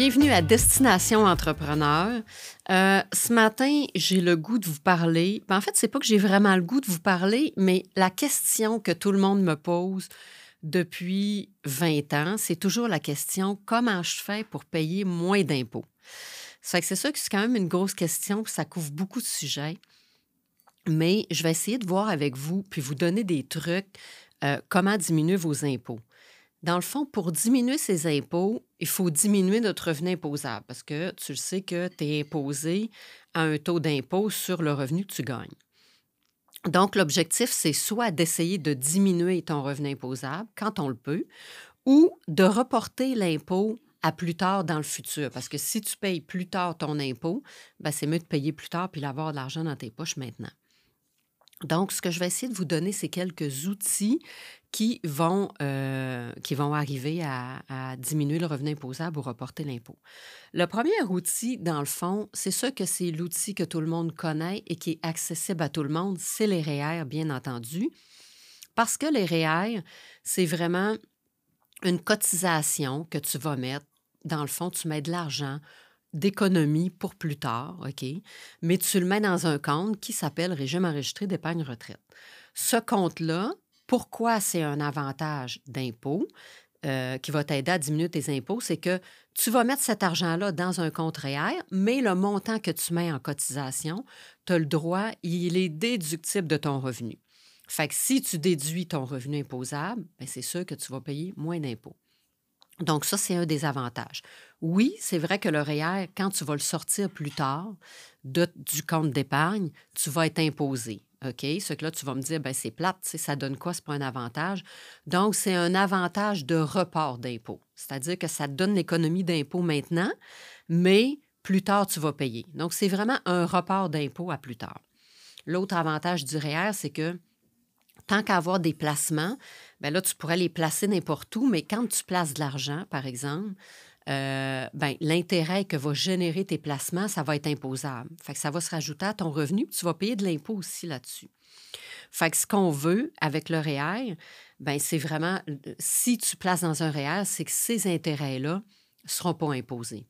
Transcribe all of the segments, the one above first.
Bienvenue à Destination Entrepreneur. Euh, ce matin, j'ai le goût de vous parler. Ben, en fait, c'est pas que j'ai vraiment le goût de vous parler, mais la question que tout le monde me pose depuis 20 ans, c'est toujours la question comment je fais pour payer moins d'impôts? c'est sûr que c'est quand même une grosse question, puis ça couvre beaucoup de sujets. Mais je vais essayer de voir avec vous, puis vous donner des trucs, euh, comment diminuer vos impôts. Dans le fond, pour diminuer ces impôts, il faut diminuer notre revenu imposable parce que tu le sais que tu es imposé à un taux d'impôt sur le revenu que tu gagnes. Donc, l'objectif, c'est soit d'essayer de diminuer ton revenu imposable quand on le peut, ou de reporter l'impôt à plus tard dans le futur. Parce que si tu payes plus tard ton impôt, ben c'est mieux de payer plus tard puis d'avoir de l'argent dans tes poches maintenant. Donc, ce que je vais essayer de vous donner, c'est quelques outils qui vont, euh, qui vont arriver à, diminuer le revenu imposable ou reporter l'impôt. Le premier outil, dans le fond, c'est ça que c'est l'outil que tout le monde connaît et qui est accessible à tout le monde, c'est les REER, bien entendu. Parce que les REER, c'est vraiment une cotisation que tu vas mettre. Dans le fond, tu mets de l'argent d'économie pour plus tard, OK? Mais tu le mets dans un compte qui s'appelle Régime enregistré d'épargne retraite. Ce compte-là, pourquoi c'est un avantage d'impôt euh, qui va t'aider à diminuer tes impôts, c'est que tu vas mettre cet argent-là dans un compte réel, mais le montant que tu mets en cotisation, tu as le droit, il est déductible de ton revenu. Fait que si tu déduis ton revenu imposable, ben, c'est sûr que tu vas payer moins d'impôts. Donc, ça, c'est un des avantages. Oui, c'est vrai que le REER, quand tu vas le sortir plus tard du compte d'épargne, tu vas être imposé. OK? Ce que là, tu vas me dire, ben c'est plate, ça donne quoi? C'est pas un avantage. Donc, c'est un avantage de report d'impôt. C'est-à-dire que ça te donne l'économie d'impôt maintenant, mais plus tard, tu vas payer. Donc, c'est vraiment un report d'impôt à plus tard. L'autre avantage du REER, c'est que tant qu'à avoir des placements, bien là, tu pourrais les placer n'importe où, mais quand tu places de l'argent, par exemple, euh, ben, l'intérêt que va générer tes placements, ça va être imposable. Fait ça va se rajouter à ton revenu, puis tu vas payer de l'impôt aussi là-dessus. Fait que ce qu'on veut avec le REER, ben, c'est vraiment, si tu places dans un REER, c'est que ces intérêts-là ne seront pas imposés.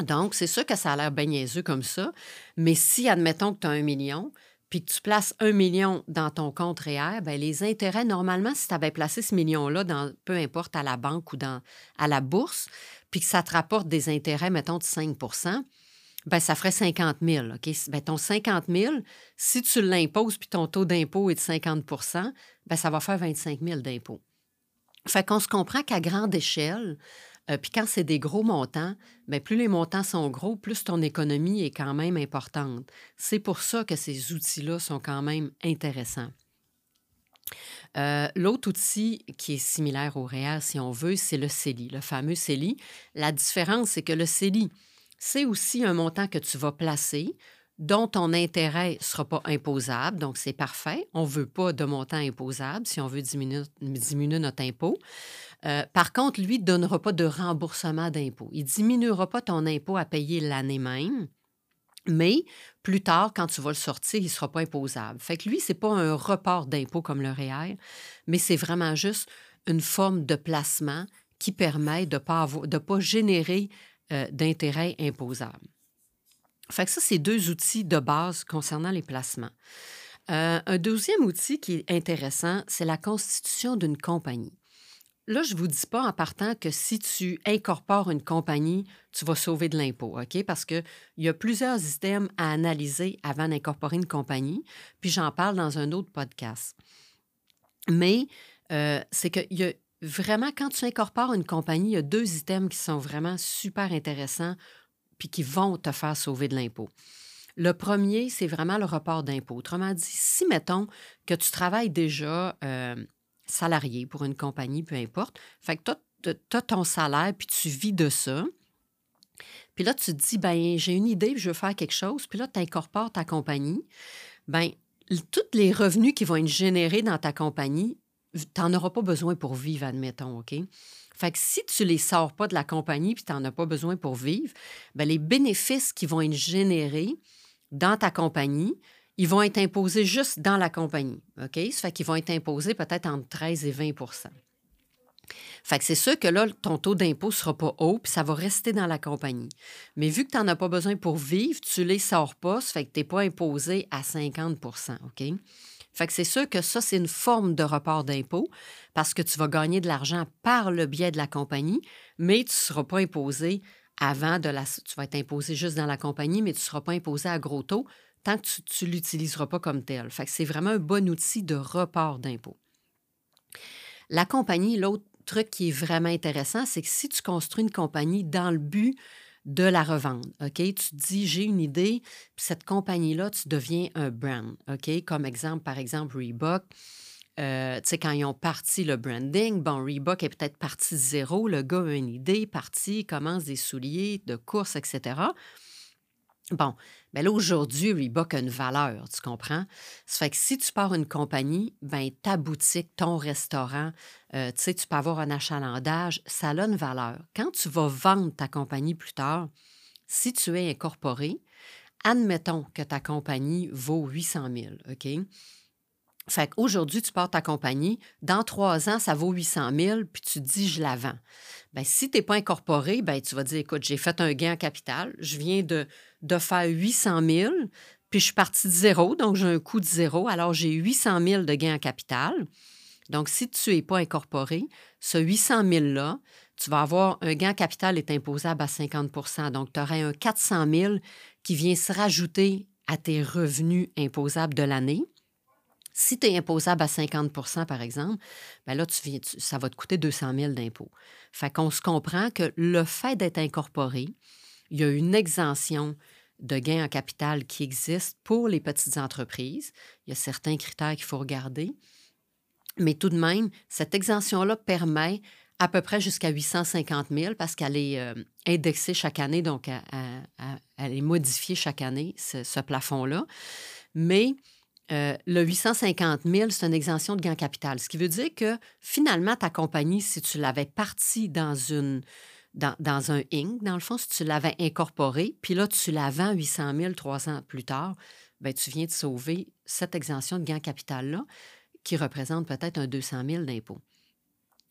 Donc, c'est sûr que ça a l'air bien niaiseux comme ça, mais si, admettons que tu as un million, puis que tu places un million dans ton compte REER, bien, les intérêts, normalement, si tu avais placé ce million-là, dans, peu importe à la banque ou dans, à la bourse, puis que ça te rapporte des intérêts, mettons, de 5 bien, ça ferait 50 000. OK? Bien, ton 50 000, si tu l'imposes puis ton taux d'impôt est de 50 bien, ça va faire 25 000 d'impôt. Fait qu'on se comprend qu'à grande échelle, euh, puis quand c'est des gros montants, bien, plus les montants sont gros, plus ton économie est quand même importante. C'est pour ça que ces outils-là sont quand même intéressants. Euh, l'autre outil qui est similaire au REER, si on veut, c'est le CELI, le fameux CELI. La différence, c'est que le CELI, c'est aussi un montant que tu vas placer dont ton intérêt ne sera pas imposable, donc c'est parfait. On ne veut pas de montant imposable si on veut diminuer, notre impôt. Euh, par contre, lui ne donnera pas de remboursement d'impôt. Il ne diminuera pas ton impôt à payer l'année même, mais plus tard, quand tu vas le sortir, il ne sera pas imposable. Fait que lui, ce n'est pas un report d'impôt comme le REER, mais c'est vraiment juste une forme de placement qui permet de ne pas, pas générer euh, d'intérêt imposable. Fait que ça, c'est deux outils de base concernant les placements. Euh, un deuxième outil qui est intéressant, c'est la constitution d'une compagnie. Là, je ne vous dis pas en partant que si tu incorpores une compagnie, tu vas sauver de l'impôt, OK? Parce qu'il y a plusieurs systèmes à analyser avant d'incorporer une compagnie, puis j'en parle dans un autre podcast. Mais euh, c'est que vraiment, quand tu incorpores une compagnie, il y a deux items qui sont vraiment super intéressants puis qui vont te faire sauver de l'impôt. Le premier, c'est vraiment le report d'impôt. Autrement dit, si, mettons, que tu travailles déjà euh, salarié pour une compagnie, peu importe. Fait que tu as ton salaire, puis tu vis de ça. Puis là, tu te dis, ben j'ai une idée, je veux faire quelque chose. Puis là, tu incorpores ta compagnie. Ben tous les revenus qui vont être générés dans ta compagnie, tu n'en auras pas besoin pour vivre, admettons, OK? Fait que si tu les sors pas de la compagnie puis tu n'en as pas besoin pour vivre, ben les bénéfices qui vont être générés dans ta compagnie, ils vont être imposés juste dans la compagnie. OK? Ça fait qu'ils vont être imposés peut-être entre 13 et 20 Fait que c'est sûr que là, ton taux d'impôt ne sera pas haut, puis ça va rester dans la compagnie. Mais vu que tu n'en as pas besoin pour vivre, tu les sors pas, ça fait que tu n'es pas imposé à 50% OK? Fait que c'est sûr que ça, c'est une forme de report d'impôt parce que tu vas gagner de l'argent par le biais de la compagnie, mais tu ne seras pas imposé avant de la. Tu vas être imposé juste dans la compagnie, mais tu ne seras pas imposé à gros taux tant que tu ne l'utiliseras pas comme tel. Fait c'est vraiment un bon outil de report d'impôt. La compagnie, l'autre truc qui est vraiment intéressant, c'est que si tu construis une compagnie dans le but de la revendre, OK? Tu te dis, j'ai une idée, cette compagnie-là, tu deviens un brand, OK? Comme exemple, par exemple, Reebok. Euh, tu quand ils ont parti le branding, bon, Reebok est peut-être parti de zéro, le gars a une idée, parti, commence des souliers de course, etc. Bon, mais là, aujourd'hui, Reebok a une valeur, tu comprends? Ça fait que si tu pars une compagnie, ben ta boutique, ton restaurant, euh, tu sais, tu peux avoir un achalandage, ça a une valeur. Quand tu vas vendre ta compagnie plus tard, si tu es incorporé, admettons que ta compagnie vaut 800 000, OK? Fait qu'aujourd'hui, tu pars ta compagnie, dans trois ans, ça vaut 800 000, puis tu dis, je la vends. Bien, si tu n'es pas incorporé, bien, tu vas dire, écoute, j'ai fait un gain en capital, je viens de, de faire 800 000, puis je suis parti de zéro, donc j'ai un coût de zéro, alors j'ai 800 000 de gain en capital. Donc, si tu n'es pas incorporé, ce 800 000-là, tu vas avoir un gain en capital est imposable à 50% Donc, tu aurais un 400 000 qui vient se rajouter à tes revenus imposables de l'année. Si tu es imposable à 50% par exemple, bien là, ça va te coûter 200 000 d'impôts. Fait qu'on se comprend que le fait d'être incorporé, il y a une exemption de gains en capital qui existe pour les petites entreprises. Il y a certains critères qu'il faut regarder. Mais tout de même, cette exemption-là permet à peu près jusqu'à 850 000 parce qu'elle est euh, indexée chaque année, donc elle, est modifiée chaque année, ce, ce plafond-là. Mais euh, le 850 000, c'est une exemption de gain capital. Ce qui veut dire que finalement, ta compagnie, si tu l'avais partie dans, une, dans, un Inc., dans le fond, si tu l'avais incorporé, puis là, tu la vends 800 000 trois ans plus tard, bien, tu viens de sauver cette exemption de gain capital-là qui représente peut-être un 200 000 d'impôt.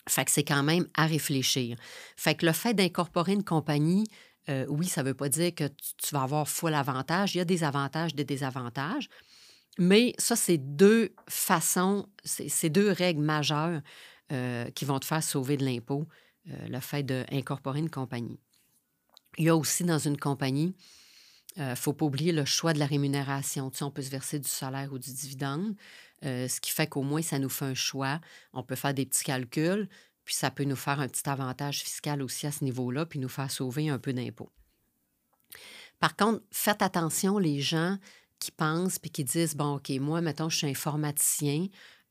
Fait que c'est quand même à réfléchir. Fait que le fait d'incorporer une compagnie, euh, oui, ça ne veut pas dire que tu, vas avoir full avantage. Il y a des avantages, des désavantages. Mais ça, c'est deux façons, c'est deux règles majeures euh, qui vont te faire sauver de l'impôt, euh, le fait d'incorporer une compagnie. Il y a aussi dans une compagnie, il euh, ne faut pas oublier le choix de la rémunération. Tu sais, on peut se verser du salaire ou du dividende, ce qui fait qu'au moins, ça nous fait un choix. On peut faire des petits calculs, puis ça peut nous faire un petit avantage fiscal aussi à ce niveau-là, puis nous faire sauver un peu d'impôt. Par contre, faites attention, les gens, qui pensent puis qui disent bon, OK, moi, mettons, je suis informaticien,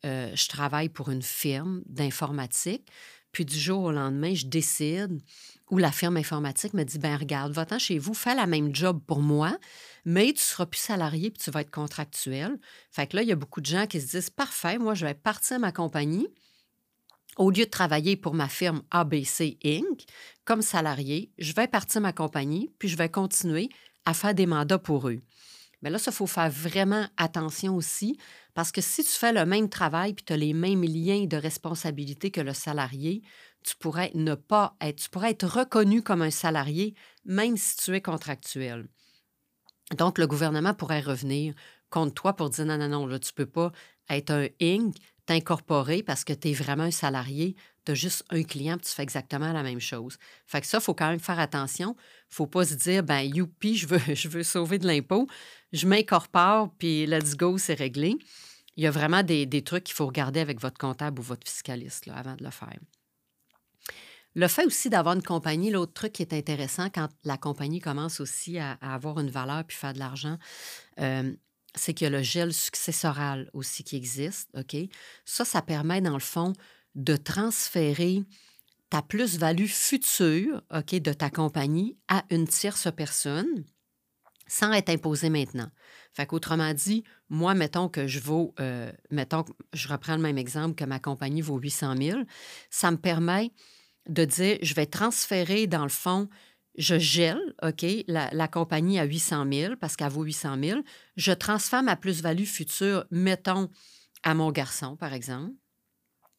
euh, je travaille pour une firme d'informatique, puis du jour au lendemain, je décide, ou la firme informatique me dit ben regarde, va-t'en chez vous, fais la même job pour moi, mais tu seras plus salarié puis tu vas être contractuel. Fait que là, il y a beaucoup de gens qui se disent parfait, moi, je vais partir ma compagnie. Au lieu de travailler pour ma firme ABC Inc. comme salarié, je vais partir ma compagnie, puis je vais continuer à faire des mandats pour eux. Mais là, ça, faut faire vraiment attention aussi, parce que si tu fais le même travail puis tu as les mêmes liens de responsabilité que le salarié, tu pourrais ne pas être, tu pourrais être reconnu comme un salarié, même si tu es contractuel. Donc, le gouvernement pourrait revenir contre toi pour dire non, non, non, là, tu ne peux pas être un Inc., t'incorporer parce que tu es vraiment un salarié, tu as juste un client, tu fais exactement la même chose. Fait que ça, il faut quand même faire attention. Ne faut pas se dire, ben youpi, je veux, sauver de l'impôt je m'incorpore, puis let's go, c'est réglé. Il y a vraiment des, trucs qu'il faut regarder avec votre comptable ou votre fiscaliste avant de le faire. Le fait aussi d'avoir une compagnie, l'autre truc qui est intéressant quand la compagnie commence aussi à, avoir une valeur puis faire de l'argent, euh, c'est qu'il y a le gel successoral aussi qui existe. Ça, ça permet, dans le fond, de transférer ta plus-value future OK, de ta compagnie à une tierce personne sans être imposé maintenant. Fait qu'autrement dit, moi, mettons que je vaux, euh, mettons, je reprends le même exemple que ma compagnie vaut 800 000, ça me permet de dire, je vais transférer dans le fond, je gèle, OK, la, compagnie à 800 000 parce qu'elle vaut 800 000, je transfère ma plus-value future, mettons, à mon garçon, par exemple.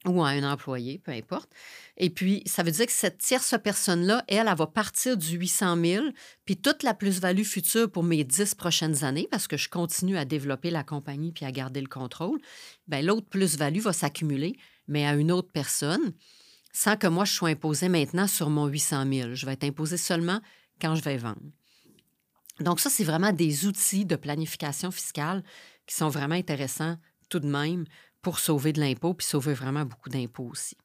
Ou à un employé, peu importe. Et puis, ça veut dire que cette tierce personne-là, elle, elle va partir du 800 000, puis toute la plus-value future pour mes dix prochaines années, parce que je continue à développer la compagnie puis à garder le contrôle, bien, l'autre plus-value va s'accumuler, mais à une autre personne, sans que moi, je sois imposé maintenant sur mon 800 000. Je vais être imposé seulement quand je vais vendre. Donc, ça, c'est vraiment des outils de planification fiscale qui sont vraiment intéressants tout de même pour sauver de l'impôt, puis sauver vraiment beaucoup d'impôts aussi.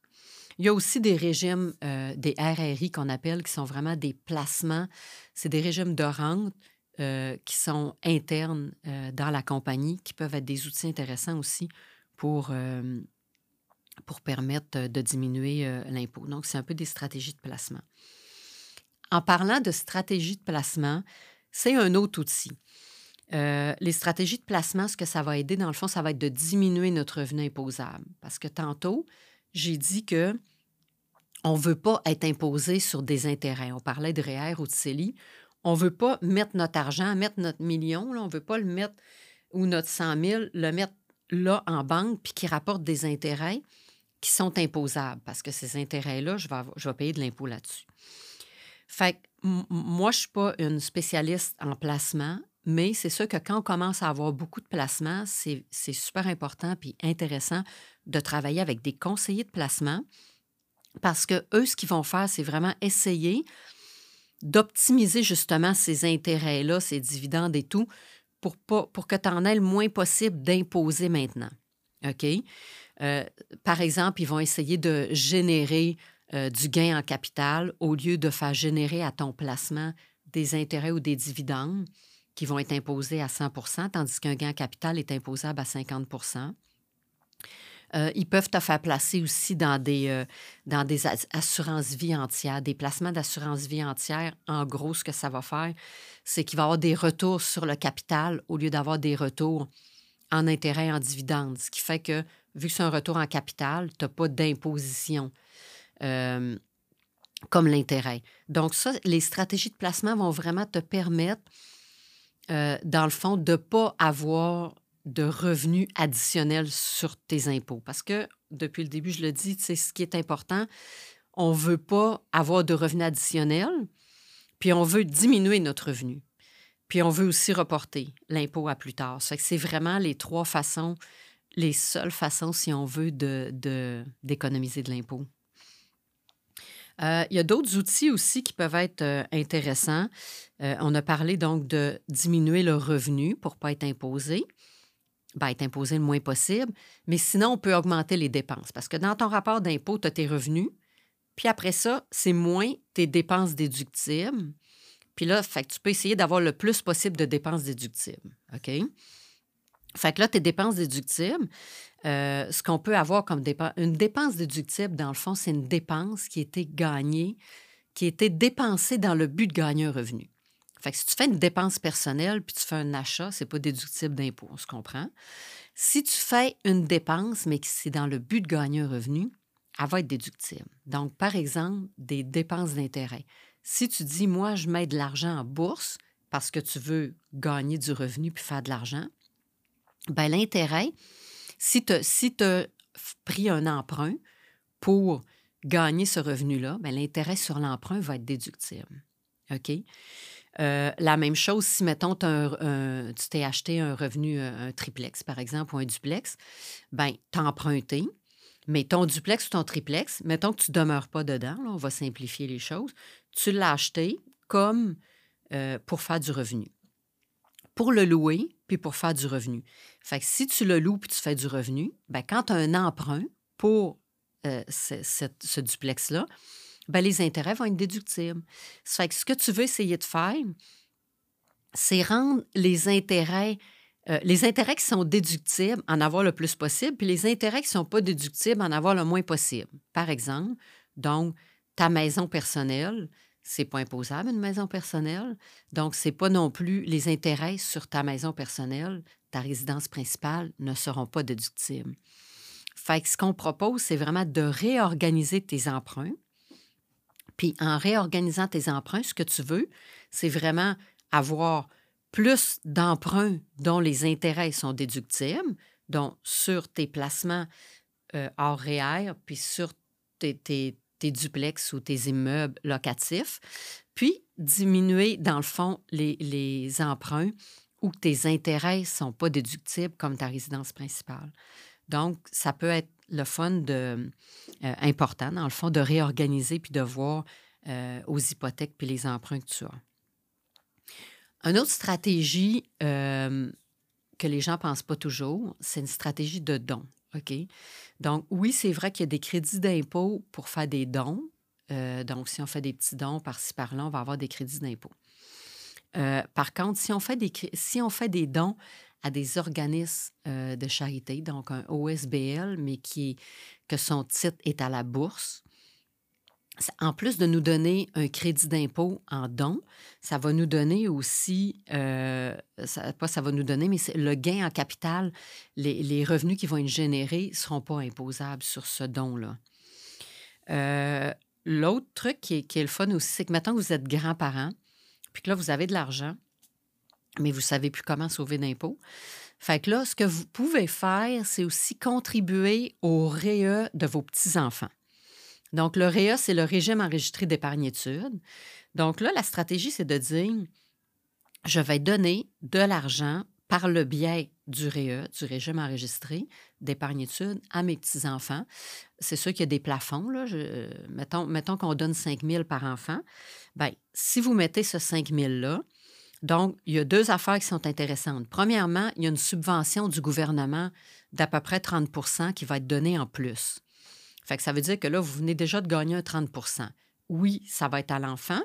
Il y a aussi des régimes, euh, des RRI qu'on appelle, qui sont vraiment des placements. C'est des régimes de rente euh, qui sont internes euh, dans la compagnie, qui peuvent être des outils intéressants aussi pour, pour permettre de diminuer l'impôt. Donc, c'est un peu des stratégies de placement. En parlant de stratégie de placement, c'est un autre outil. Euh, les stratégies de placement, ce que ça va aider, dans le fond, ça va être de diminuer notre revenu imposable. Parce que tantôt, j'ai dit que on ne veut pas être imposé sur des intérêts. On parlait de REER ou de CELI. On ne veut pas mettre notre argent, mettre notre million, on ne veut pas le mettre, ou notre 100 000, le mettre là en banque, puis qui rapporte des intérêts qui sont imposables. Parce que ces intérêts-là, je vais, je vais payer de l'impôt là-dessus. Fait que moi, je ne suis pas une spécialiste en placement, mais c'est sûr que quand on commence à avoir beaucoup de placements, c'est super important puis intéressant de travailler avec des conseillers de placement parce que eux, ce qu'ils vont faire, c'est vraiment essayer d'optimiser justement ces intérêts-là, ces dividendes et tout, pour, pas, pour que tu en aies le moins possible d'imposer maintenant. OK? Euh, par exemple, ils vont essayer de générer euh, du gain en capital au lieu de faire générer à ton placement des intérêts ou des dividendes qui vont être imposés à 100% tandis qu'un gain capital est imposable à 50% euh, ils peuvent te faire placer aussi dans des, euh, dans des assurances vie entières, des placements d'assurance vie entière. En gros, ce que ça va faire, c'est qu'il va y avoir des retours sur le capital au lieu d'avoir des retours en intérêt en dividendes. Ce qui fait que, vu que c'est un retour en capital, tu n'as pas d'imposition. Euh, comme l'intérêt. Donc, ça, les stratégies de placement vont vraiment te permettre euh, dans le fond, de ne pas avoir de revenus additionnels sur tes impôts. Parce que, depuis le début, je le dis, c'est ce qui est important. On ne veut pas avoir de revenus additionnels, puis on veut diminuer notre revenu. Puis on veut aussi reporter l'impôt à plus tard. c'est vraiment les trois façons, les seules façons, si on veut, d'économiser de l'impôt. Euh, il y a d'autres outils aussi qui peuvent être euh, intéressants. Euh, on a parlé donc de diminuer le revenu pour ne pas être imposé. Ben, être imposé le moins possible. Mais sinon, on peut augmenter les dépenses. Parce que dans ton rapport d'impôt, tu as tes revenus. Puis après ça, c'est moins tes dépenses déductibles. Puis là, fait tu peux essayer d'avoir le plus possible de dépenses déductibles. OK? Fait que là, tes dépenses déductibles, euh, ce qu'on peut avoir comme dépense, une dépense déductible, dans le fond, c'est une dépense qui été gagnée, qui été dépensée dans le but de gagner un revenu. Fait que si tu fais une dépense personnelle puis tu fais un achat, c'est pas déductible d'impôt, on se comprend. Si tu fais une dépense, mais que c'est dans le but de gagner un revenu, elle va être déductible. Donc, par exemple, des dépenses d'intérêt. Si tu dis, moi, je mets de l'argent en bourse parce que tu veux gagner du revenu puis faire de l'argent, ben l'intérêt, si tu as pris un emprunt pour gagner ce revenu-là, ben, l'intérêt sur l'emprunt va être déductible. OK? Euh, la même chose si, mettons, tu t'es acheté un revenu, un triplex, par exemple, ou un duplex, bien, tu as emprunté, mais ton duplex ou ton triplex, mettons que tu ne demeures pas dedans, on va simplifier les choses, tu l'as acheté comme euh, pour faire du revenu. Pour le louer, puis pour faire du revenu. Fait que si tu le loues puis tu fais du revenu, ben quand tu as un emprunt pour euh, ce, duplex-là, ben les intérêts vont être déductibles. Fait que ce que tu veux essayer de faire, c'est rendre les intérêts, euh, les intérêts qui sont déductibles, en avoir le plus possible, puis les intérêts qui ne sont pas déductibles, en avoir le moins possible. Par exemple, donc, ta maison personnelle, c'est pas imposable une maison personnelle. Donc, c'est pas non plus les intérêts sur ta maison personnelle, ta résidence principale ne seront pas déductibles. Fait que ce qu'on propose, c'est vraiment de réorganiser tes emprunts. Puis en réorganisant tes emprunts, ce que tu veux, c'est vraiment avoir plus d'emprunts dont les intérêts sont déductibles, donc sur tes placements, euh, hors REER, puis sur tes, tes duplex ou tes immeubles locatifs, puis diminuer, dans le fond, les, emprunts où tes intérêts ne sont pas déductibles comme ta résidence principale. Donc, ça peut être le fun euh, important, dans le fond, de réorganiser puis de voir euh, aux hypothèques puis les emprunts que tu as. Une autre stratégie euh, que les gens ne pensent pas toujours, c'est une stratégie de don. OK? Donc, oui, c'est vrai qu'il y a des crédits d'impôt pour faire des dons. donc, si on fait des petits dons par-ci, par-là, on va avoir des crédits d'impôt. par contre, si on, fait des, si on fait des dons à des organismes de charité, donc un OSBL, mais qui, que son titre est à la bourse, en plus de nous donner un crédit d'impôt en don, ça va nous donner aussi, euh, pas ça va nous donner, mais le gain en capital, les, revenus qui vont être générés ne seront pas imposables sur ce don-là. Euh, l'autre truc qui est, le fun aussi, c'est que maintenant que vous êtes grands-parents, puis que là, vous avez de l'argent, mais vous ne savez plus comment sauver d'impôts. Fait que là, ce que vous pouvez faire, c'est aussi contribuer au REE de vos petits-enfants. Donc, le REA, c'est le régime enregistré d'épargne études. Donc là, la stratégie, c'est de dire, je vais donner de l'argent par le biais du REA, du régime enregistré d'épargne études, à mes petits-enfants. C'est sûr qu'il y a des plafonds. Là. mettons, mettons qu'on donne 5 000 par enfant. Bien, si vous mettez ce 5 000-là, donc, il y a deux affaires qui sont intéressantes. Premièrement, il y a une subvention du gouvernement d'à peu près 30% qui va être donnée en plus. Fait ça veut dire que là, vous venez déjà de gagner un 30% Oui, ça va être à l'enfant,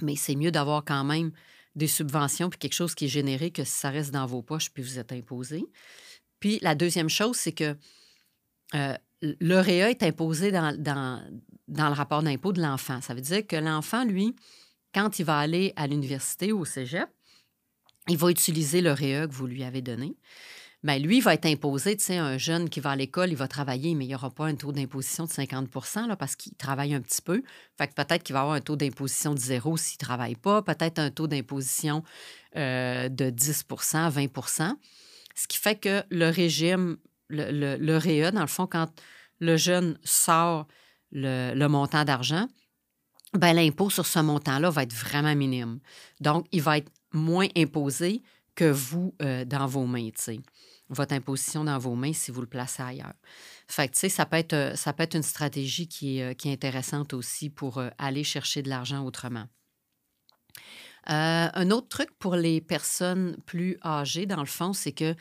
mais c'est mieux d'avoir quand même des subventions puis quelque chose qui est généré que ça reste dans vos poches puis vous êtes imposé. Puis la deuxième chose, c'est que euh, REA est imposé dans, le rapport d'impôt de l'enfant. Ça veut dire que l'enfant, lui, quand il va aller à l'université ou au cégep, il va utiliser le REA que vous lui avez donné. Bien, lui, il va être imposé, tu sais, un jeune qui va à l'école, il va travailler, mais il n'y aura pas un taux d'imposition de 50 là, parce qu'il travaille un petit peu. Fait que peut-être qu'il va avoir un taux d'imposition de zéro s'il ne travaille pas, peut-être un taux d'imposition euh, de 10% 20% Ce qui fait que le régime, le, le, le REA, dans le fond, quand le jeune sort le, montant d'argent, ben, l'impôt sur ce montant-là va être vraiment minime. Donc, il va être moins imposé que vous euh, dans vos mains, votre imposition dans vos mains si vous le placez ailleurs. Fait que, ça, peut être, euh, ça peut être une stratégie qui est, euh, qui est intéressante aussi pour euh, aller chercher de l'argent autrement. un autre truc pour les personnes plus âgées, dans le fond, c'est que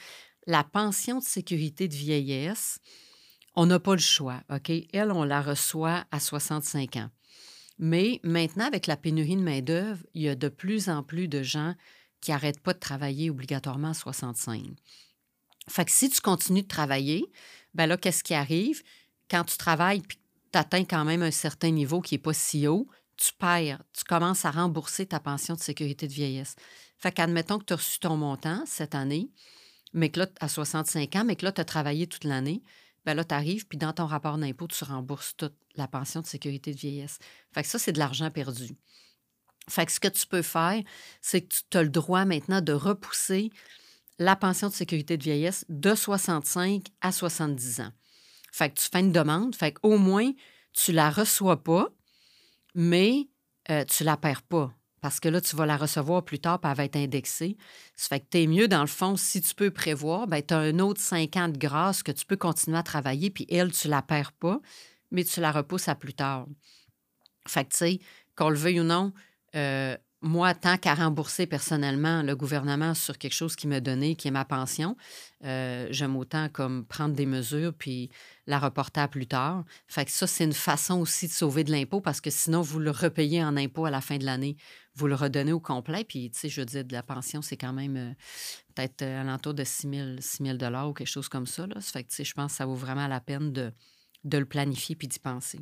la pension de sécurité de vieillesse, on n'a pas le choix, OK? Elle, on la reçoit à 65 ans. Mais maintenant, avec la pénurie de main-d'œuvre, il y a de plus en plus de gens qui n'arrêtent pas de travailler obligatoirement à 65. Fait que si tu continues de travailler, ben là, qu'est-ce qui arrive? Quand tu travailles puis tu atteins quand même un certain niveau qui n'est pas si haut, tu perds, tu commences à rembourser ta pension de sécurité de vieillesse. Fait qu'admettons que tu as reçu ton montant cette année, mais que là, à 65 ans, mais que là, tu as travaillé toute l'année, ben là, tu arrives, puis dans ton rapport d'impôt, tu rembourses toute la pension de sécurité de vieillesse. Fait que ça, c'est de l'argent perdu. Fait que ce que tu peux faire, c'est que tu as le droit maintenant de repousser la pension de sécurité de vieillesse de 65 à 70 ans. Fait que tu fais une demande, fait qu'au moins, tu la reçois pas, mais euh, tu la perds pas. Parce que là, tu vas la recevoir plus tard, puis elle va être indexée. Ça fait que tu es mieux, dans le fond, si tu peux prévoir, ben, tu as un autre 5 ans de grâce que tu peux continuer à travailler, puis elle, tu la perds pas, mais tu la repousses à plus tard. Fait que, tu sais, qu'on le veuille ou non, euh, moi, tant qu'à rembourser personnellement le gouvernement sur quelque chose qui m'a donné, qui est ma pension, euh, j'aime autant comme prendre des mesures puis la reporter à plus tard. Fait que ça, c'est une façon aussi de sauver de l'impôt parce que sinon, vous le repayez en impôt à la fin de l'année. Vous le redonnez au complet. Puis, tu sais, je veux dire, de la pension, c'est quand même euh, peut-être euh, alentour de 6 000, dollars ou quelque chose comme ça. Là. Fait que, tu sais, je pense que ça vaut vraiment la peine de, de le planifier puis d'y penser.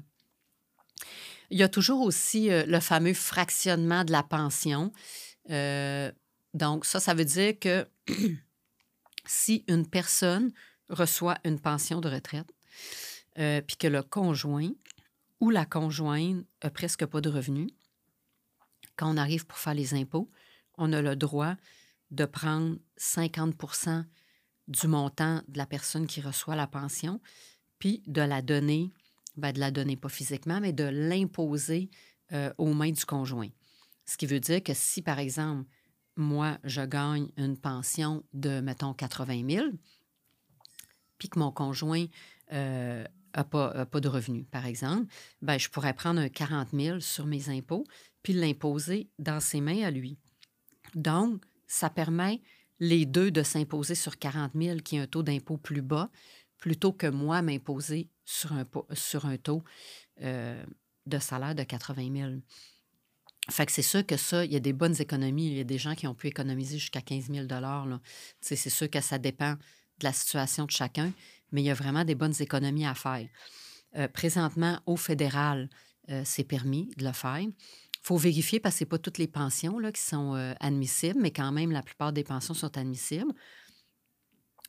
Il y a toujours aussi euh, le fameux fractionnement de la pension. Euh, donc, ça, ça veut dire que si une personne reçoit une pension de retraite, euh, puis que le conjoint ou la conjointe a presque pas de revenus, quand on arrive pour faire les impôts, on a le droit de prendre 50% du montant de la personne qui reçoit la pension, puis de la donner, ben de la donner pas physiquement, mais de l'imposer euh, aux mains du conjoint. Ce qui veut dire que si, par exemple, moi, je gagne une pension de, mettons, 80 000, puis que mon conjoint n'a euh, pas, de revenus, par exemple, ben, je pourrais prendre un 40 000 sur mes impôts, puis l'imposer dans ses mains à lui. Donc, ça permet les deux de s'imposer sur 40 000, qui est un taux d'impôt plus bas, plutôt que moi m'imposer sur un, taux euh, de salaire de 80 000. Fait que c'est sûr que ça, il y a des bonnes économies. Il y a des gens qui ont pu économiser jusqu'à 15 000 C'est sûr que ça dépend de la situation de chacun, mais il y a vraiment des bonnes économies à faire. Euh, présentement, au fédéral, euh, c'est permis de le faire. Il faut vérifier parce que ce pas toutes les pensions là, qui sont admissibles, mais quand même, la plupart des pensions sont admissibles.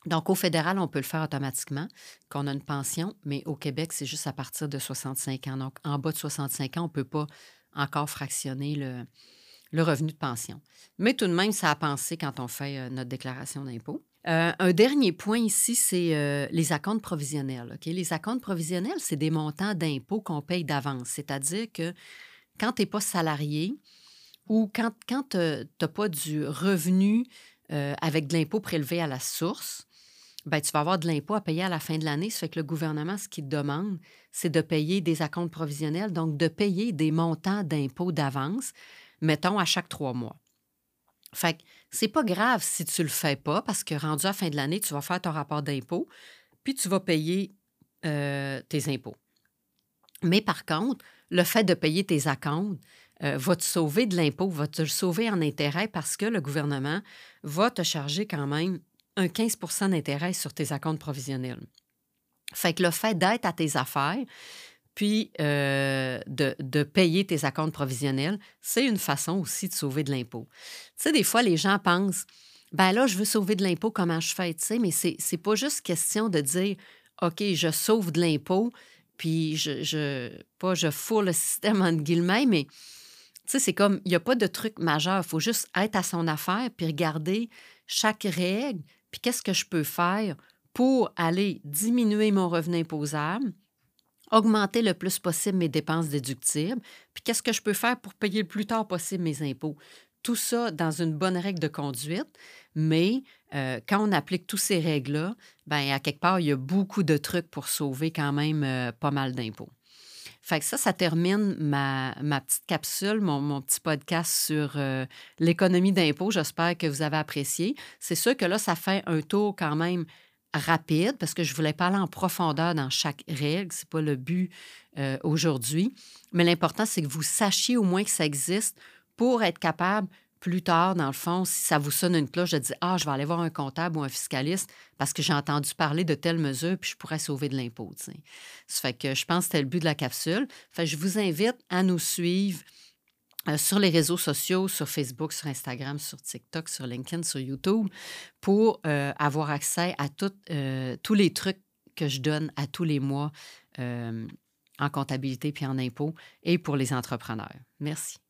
Donc, au fédéral, on peut le faire automatiquement, qu'on a une pension, mais au Québec, c'est juste à partir de 65 ans. Donc, en bas de 65 ans, on ne peut pas encore fractionner le, revenu de pension. Mais tout de même, ça a pensé quand on fait euh, notre déclaration d'impôt. Euh, un dernier point ici, c'est euh, les acomptes provisionnels. Les acomptes provisionnels, c'est des montants d'impôt qu'on paye d'avance. C'est-à-dire que quand tu n'es pas salarié ou quand, quand tu n'as pas du revenu avec de l'impôt prélevé à la source, ben, tu vas avoir de l'impôt à payer à la fin de l'année. Ça fait que le gouvernement, ce qu'il demande, c'est de payer des acomptes provisionnels, donc de payer des montants d'impôt d'avance, mettons, à chaque trois mois. Fait que c'est pas grave si tu le fais pas, parce que rendu à la fin de l'année, tu vas faire ton rapport d'impôt, puis tu vas payer euh, tes impôts. Mais par contre, le fait de payer tes acomptes euh, va te sauver de l'impôt, va te sauver en intérêt parce que le gouvernement va te charger quand même un 15% d'intérêt sur tes acomptes provisionnels. Fait que le fait d'être à tes affaires, puis euh, de, payer tes acomptes provisionnels, c'est une façon aussi de sauver de l'impôt. Tu sais, des fois, les gens pensent, ben là, je veux sauver de l'impôt, comment je fais, tu sais, mais c'est, c'est pas juste question de dire, OK, je sauve de l'impôt, puis je, je, pas je fous le système en guillemets, mais tu sais, c'est comme, il n'y a pas de truc majeur. Il faut juste être à son affaire, puis regarder chaque règle, puis qu'est-ce que je peux faire pour aller diminuer mon revenu imposable, augmenter le plus possible mes dépenses déductibles, puis qu'est-ce que je peux faire pour payer le plus tard possible mes impôts? Tout ça dans une bonne règle de conduite, mais euh, quand on applique toutes ces règles-là, bien, à quelque part, il y a beaucoup de trucs pour sauver quand même euh, pas mal d'impôts. Fait que ça, ça termine ma, petite capsule, mon, petit podcast sur euh, l'économie d'impôts. J'espère que vous avez apprécié. C'est sûr que là, ça fait un tour quand même rapide parce que je voulais pas aller en profondeur dans chaque règle. Ce n'est pas le but euh, aujourd'hui. Mais l'important, c'est que vous sachiez au moins que ça existe pour être capable plus tard, dans le fond, si ça vous sonne une cloche, de dire Ah, je vais aller voir un comptable ou un fiscaliste parce que j'ai entendu parler de telle mesure, puis je pourrais sauver de l'impôt. Ça fait que je pense que c'était le but de la capsule. Fait je vous invite à nous suivre. Euh, sur les réseaux sociaux, sur Facebook, sur Instagram, sur TikTok, sur LinkedIn, sur YouTube, pour euh, avoir accès à euh, tous les trucs que je donne à tous les mois en comptabilité puis en impôts et pour les entrepreneurs. Merci.